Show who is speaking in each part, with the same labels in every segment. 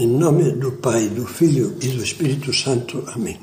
Speaker 1: Em nome do Pai, do Filho e do Espírito Santo. Amém.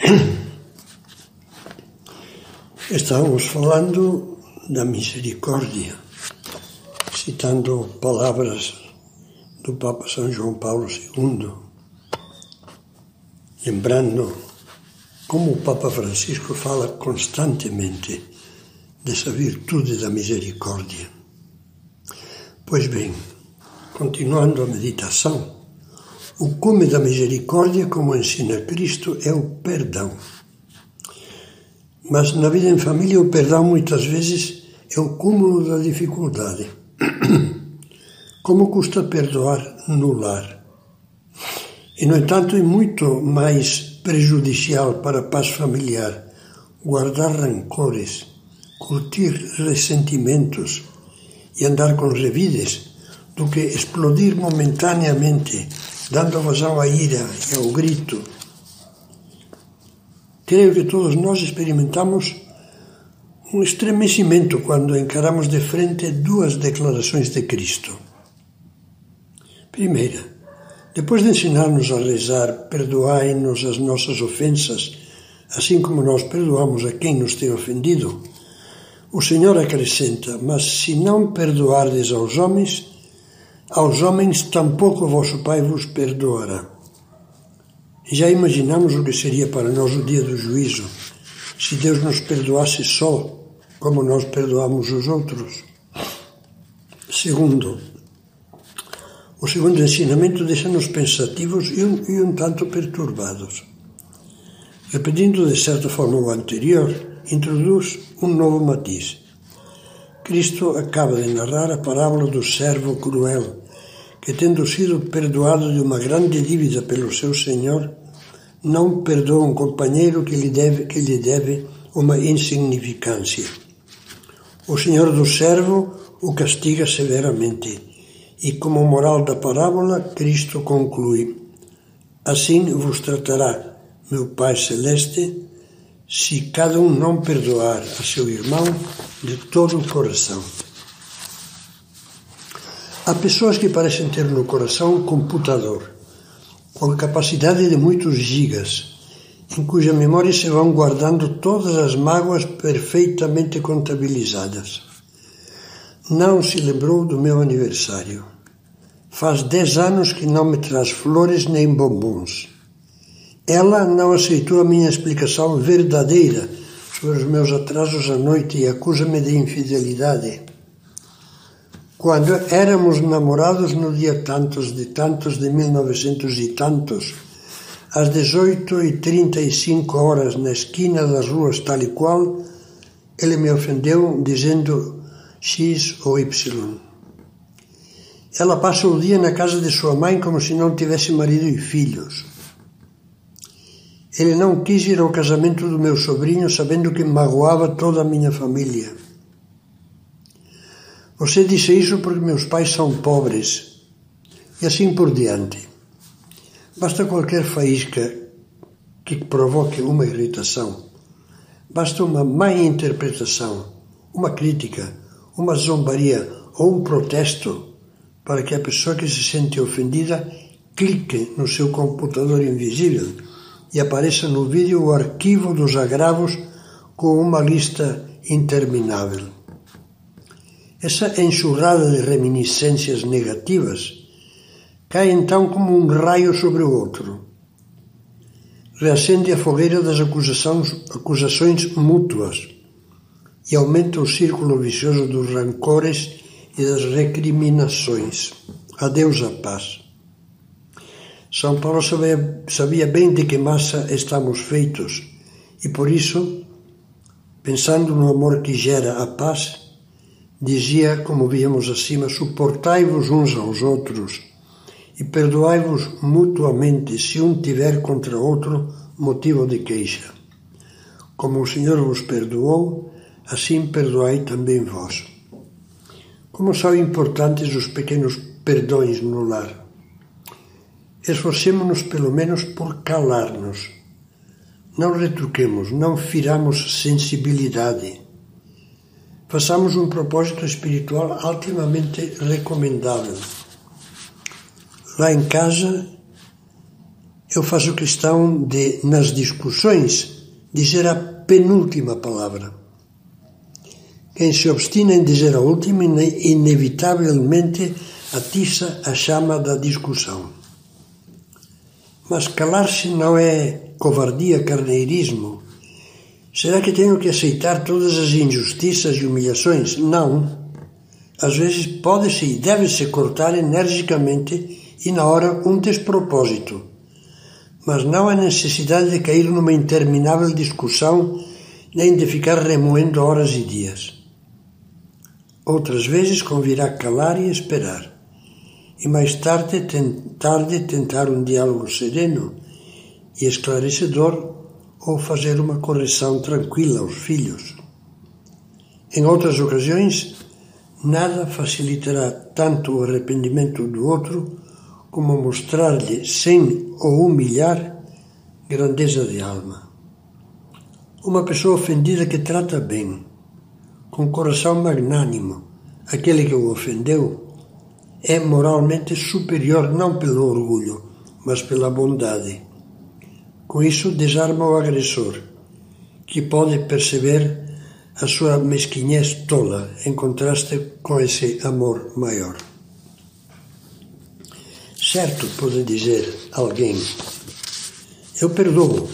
Speaker 1: Estávamos falando da misericórdia, citando palavras do Papa São João Paulo II, lembrando como o Papa Francisco fala constantemente dessa virtude da misericórdia. Pois bem, continuando a meditação, o cume da misericórdia, como ensina Cristo, é o perdão. Mas na vida em família, o perdão muitas vezes é o cúmulo da dificuldade. Como custa perdoar no lar? E, no entanto, é muito mais prejudicial para a paz familiar guardar rancores, curtir ressentimentos e andar com revides do que explodir momentaneamente dando vazão à ira e ao grito. Creio que todos nós experimentamos um estremecimento quando encaramos de frente duas declarações de Cristo. Primeira, depois de ensinar-nos a rezar, perdoai-nos as nossas ofensas, assim como nós perdoamos a quem nos tem ofendido, o Senhor acrescenta: Mas se não perdoardes aos homens, aos homens tampouco vosso Pai vos perdoará. Já imaginamos o que seria para nós o dia do juízo, se Deus nos perdoasse só, como nós perdoamos os outros? Segundo, o segundo ensinamento deixa-nos pensativos e um, e um tanto perturbados. Repetindo de certa forma o anterior, introduz um novo matiz. Cristo acaba de narrar a parábola do servo cruel, que, tendo sido perdoado de uma grande dívida pelo seu senhor, não perdoa um companheiro que lhe deve, que lhe deve uma insignificância. O senhor do servo o castiga severamente, e como moral da parábola, Cristo conclui: Assim vos tratará meu Pai Celeste se cada um não perdoar a seu irmão de todo o coração. Há pessoas que parecem ter no coração um computador com capacidade de muitos gigas, em cuja memória se vão guardando todas as mágoas perfeitamente contabilizadas. Não se lembrou do meu aniversário. Faz dez anos que não me traz flores nem bombons. Ela não aceitou a minha explicação verdadeira sobre os meus atrasos à noite e acusa-me de infidelidade. Quando éramos namorados no dia tantos de tantos de 1900 e tantos, às 18 e 35 horas na esquina das ruas tal e qual, ele me ofendeu dizendo X ou Y. Ela passa o dia na casa de sua mãe como se não tivesse marido e filhos. Ele não quis ir ao casamento do meu sobrinho, sabendo que magoava toda a minha família. Você disse isso porque meus pais são pobres. E assim por diante. Basta qualquer faísca que provoque uma irritação. Basta uma má interpretação, uma crítica, uma zombaria ou um protesto para que a pessoa que se sente ofendida clique no seu computador invisível e apareça no vídeo o arquivo dos agravos com uma lista interminável. Essa enxurrada de reminiscências negativas cai então como um raio sobre o outro. Reacende a fogueira das acusações, acusações mútuas e aumenta o círculo vicioso dos rancores e das recriminações. Adeus a paz. São Paulo sabia, sabia bem de que massa estamos feitos e por isso, pensando no amor que gera a paz, dizia, como víamos acima, suportai-vos uns aos outros e perdoai-vos mutuamente se um tiver contra outro motivo de queixa. Como o Senhor vos perdoou, assim perdoai também vós. Como são importantes os pequenos perdões no lar esforcemos-nos pelo menos por calar-nos. Não retruquemos, não firamos sensibilidade. Façamos um propósito espiritual altimamente recomendável. Lá em casa, eu faço questão de, nas discussões, dizer a penúltima palavra. Quem se obstina em dizer a última, inevitavelmente atiça a chama da discussão. Mas calar-se não é covardia, carneirismo. Será que tenho que aceitar todas as injustiças e humilhações? Não. Às vezes pode-se e deve-se cortar energicamente e na hora um despropósito. Mas não há necessidade de cair numa interminável discussão nem de ficar remoendo horas e dias. Outras vezes convirá calar e esperar, e mais tarde, tarde tentar um diálogo sereno e esclarecedor ou fazer uma correção tranquila aos filhos. Em outras ocasiões, nada facilitará tanto o arrependimento do outro como mostrar-lhe, sem o humilhar, grandeza de alma. Uma pessoa ofendida que trata bem, com coração magnânimo, aquele que o ofendeu, é moralmente superior não pelo orgulho, mas pela bondade. Com isso, desarma o agressor, que pode perceber a sua mesquinhez tola em contraste com esse amor maior. Certo, pode dizer alguém, eu perdoo,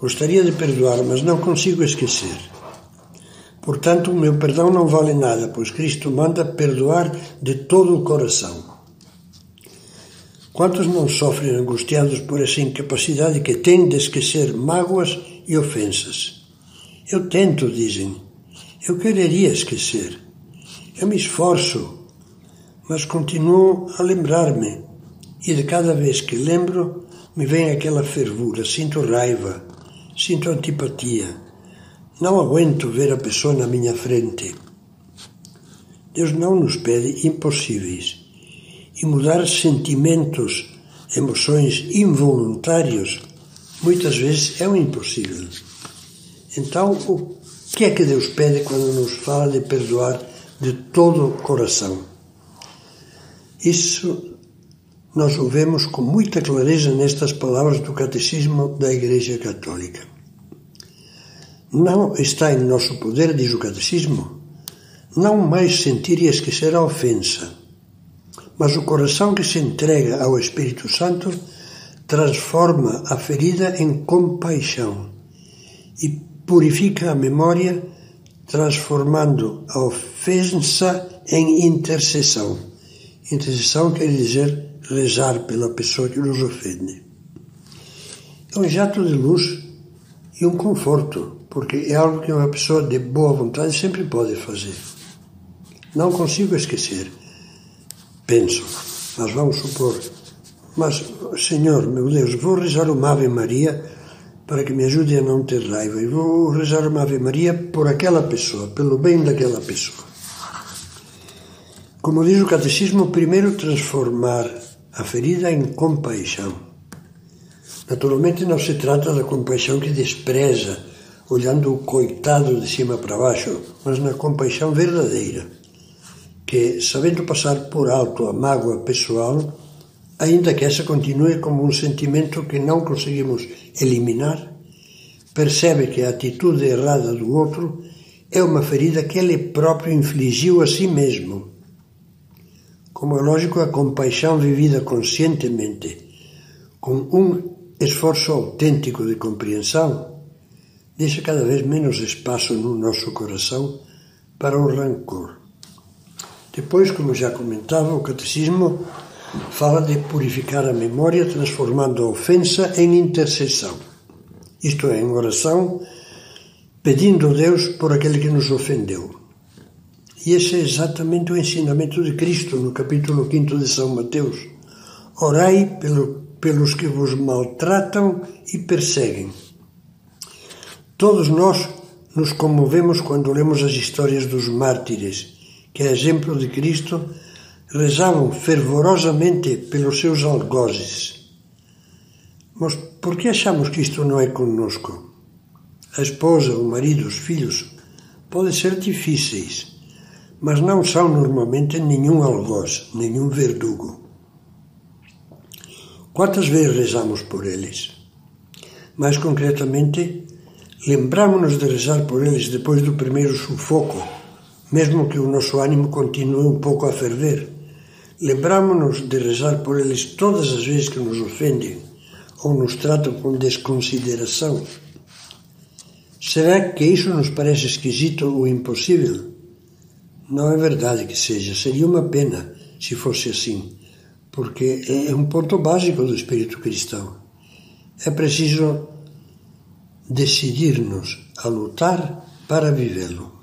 Speaker 1: gostaria de perdoar, mas não consigo esquecer. Portanto, o meu perdão não vale nada, pois Cristo manda perdoar de todo o coração. Quantos não sofrem angustiados por essa incapacidade que têm de esquecer mágoas e ofensas? Eu tento, dizem. Eu quereria esquecer. Eu me esforço, mas continuo a lembrar-me. E de cada vez que lembro, me vem aquela fervura, sinto raiva, sinto antipatia. Não aguento ver a pessoa na minha frente. Deus não nos pede impossíveis. E mudar sentimentos, emoções involuntários, muitas vezes é um impossível. Então, o que é que Deus pede quando nos fala de perdoar de todo o coração? Isso nós o vemos com muita clareza nestas palavras do Catecismo da Igreja Católica. Não está em nosso poder, diz o Catecismo, não mais sentir e esquecer a ofensa, mas o coração que se entrega ao Espírito Santo transforma a ferida em compaixão e purifica a memória, transformando a ofensa em intercessão. Intercessão quer dizer rezar pela pessoa que nos ofende. É um jato de luz e um conforto, porque é algo que uma pessoa de boa vontade sempre pode fazer. Não consigo esquecer. Penso, mas vamos supor, mas Senhor, meu Deus, vou rezar uma Ave Maria para que me ajude a não ter raiva. E vou rezar uma Ave Maria por aquela pessoa, pelo bem daquela pessoa. Como diz o Catecismo, primeiro transformar a ferida em compaixão. Naturalmente não se trata da compaixão que despreza, olhando o coitado de cima para baixo, mas na compaixão verdadeira, que, sabendo passar por alto a mágoa pessoal, ainda que essa continue como um sentimento que não conseguimos eliminar, percebe que a atitude errada do outro é uma ferida que ele próprio infligiu a si mesmo. Como é lógico, a compaixão vivida conscientemente, com um esforço autêntico de compreensão, deixa cada vez menos espaço no nosso coração para o rancor. Depois, como já comentava, o catecismo fala de purificar a memória, transformando a ofensa em intercessão. Isto é, em oração, pedindo a Deus por aquele que nos ofendeu. E esse é exatamente o ensinamento de Cristo no capítulo 5 de São Mateus. Orai pelo, pelos que vos maltratam e perseguem. Todos nós nos comovemos quando lemos as histórias dos mártires, que, a exemplo de Cristo, rezavam fervorosamente pelos seus algozes. Mas por que achamos que isto não é conosco? A esposa, o marido, os filhos podem ser difíceis, mas não são normalmente nenhum algoz, nenhum verdugo. Quantas vezes rezamos por eles? Mais concretamente, lembramos-nos de rezar por eles depois do primeiro sufoco, mesmo que o nosso ânimo continue um pouco a ferver. Lembramos-nos de rezar por eles todas as vezes que nos ofendem ou nos tratam com desconsideração. Será que isso nos parece esquisito ou impossível? Não é verdade que seja, seria uma pena se fosse assim, porque é um ponto básico do espírito cristão. É preciso decidir-nos a lutar para vivê-lo.